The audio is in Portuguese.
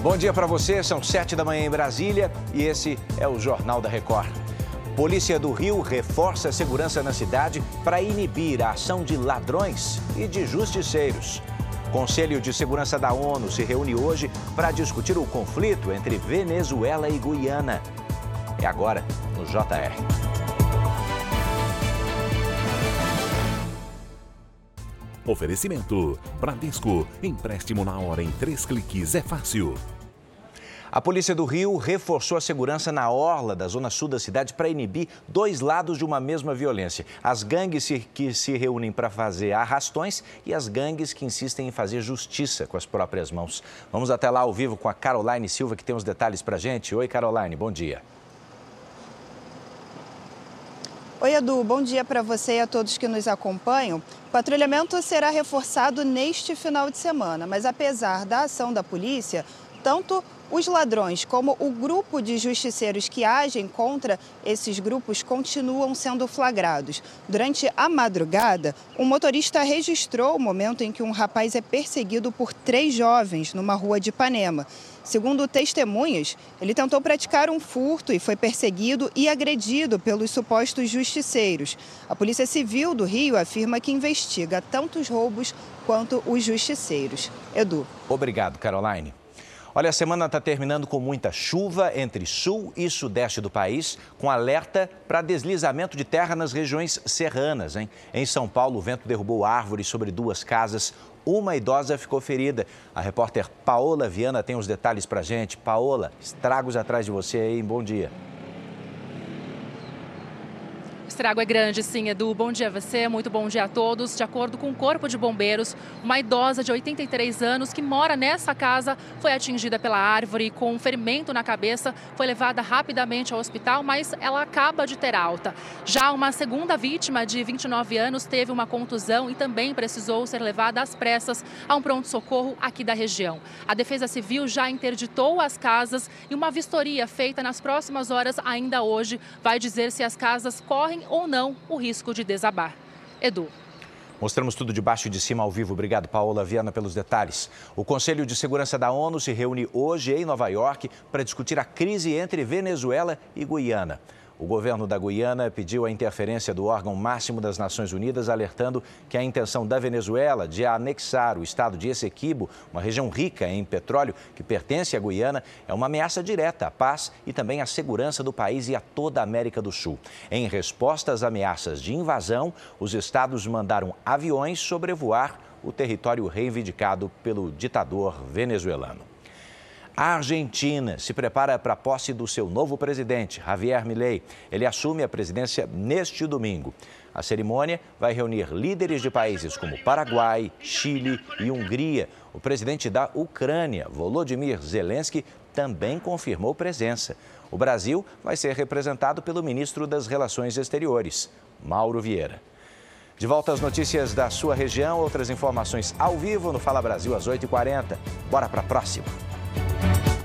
Bom dia para você, são sete da manhã em Brasília e esse é o Jornal da Record. Polícia do Rio reforça a segurança na cidade para inibir a ação de ladrões e de justiceiros. Conselho de Segurança da ONU se reúne hoje para discutir o conflito entre Venezuela e Guiana. É agora no JR. Oferecimento: Bradesco. Empréstimo na hora em três cliques é fácil. A Polícia do Rio reforçou a segurança na orla da zona sul da cidade para inibir dois lados de uma mesma violência. As gangues que se reúnem para fazer arrastões e as gangues que insistem em fazer justiça com as próprias mãos. Vamos até lá ao vivo com a Caroline Silva, que tem os detalhes para gente. Oi, Caroline, bom dia. Oi, Edu, bom dia para você e a todos que nos acompanham. O patrulhamento será reforçado neste final de semana, mas apesar da ação da polícia, tanto os ladrões, como o grupo de justiceiros que agem contra esses grupos, continuam sendo flagrados. Durante a madrugada, um motorista registrou o momento em que um rapaz é perseguido por três jovens numa rua de Ipanema. Segundo testemunhas, ele tentou praticar um furto e foi perseguido e agredido pelos supostos justiceiros. A Polícia Civil do Rio afirma que investiga tanto os roubos quanto os justiceiros. Edu. Obrigado, Caroline. Olha, a semana está terminando com muita chuva entre sul e sudeste do país, com alerta para deslizamento de terra nas regiões serranas. Hein? Em São Paulo, o vento derrubou árvores sobre duas casas. Uma idosa ficou ferida. A repórter Paola Viana tem os detalhes para gente. Paola, estragos atrás de você aí. Bom dia estrago é grande, sim, Edu. Bom dia a você, muito bom dia a todos. De acordo com o Corpo de Bombeiros, uma idosa de 83 anos que mora nessa casa foi atingida pela árvore com um ferimento na cabeça, foi levada rapidamente ao hospital, mas ela acaba de ter alta. Já uma segunda vítima de 29 anos teve uma contusão e também precisou ser levada às pressas a um pronto-socorro aqui da região. A Defesa Civil já interditou as casas e uma vistoria feita nas próximas horas, ainda hoje, vai dizer se as casas correm ou não o risco de desabar. Edu. Mostramos tudo de baixo e de cima ao vivo. Obrigado, Paola Viana, pelos detalhes. O Conselho de Segurança da ONU se reúne hoje em Nova York para discutir a crise entre Venezuela e Guiana. O governo da Guiana pediu a interferência do órgão máximo das Nações Unidas, alertando que a intenção da Venezuela de anexar o estado de Essequibo, uma região rica em petróleo que pertence à Guiana, é uma ameaça direta à paz e também à segurança do país e a toda a América do Sul. Em resposta às ameaças de invasão, os estados mandaram aviões sobrevoar o território reivindicado pelo ditador venezuelano. A Argentina se prepara para a posse do seu novo presidente, Javier Milei. Ele assume a presidência neste domingo. A cerimônia vai reunir líderes de países como Paraguai, Chile e Hungria. O presidente da Ucrânia, Volodymyr Zelensky, também confirmou presença. O Brasil vai ser representado pelo ministro das Relações Exteriores, Mauro Vieira. De volta às notícias da sua região, outras informações ao vivo no Fala Brasil às 8h40. Bora para a próxima.